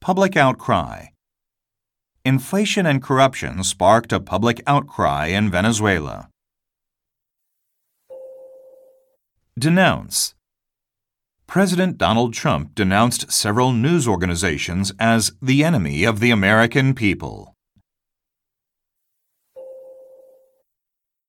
Public outcry. Inflation and corruption sparked a public outcry in Venezuela. Denounce. President Donald Trump denounced several news organizations as the enemy of the American people.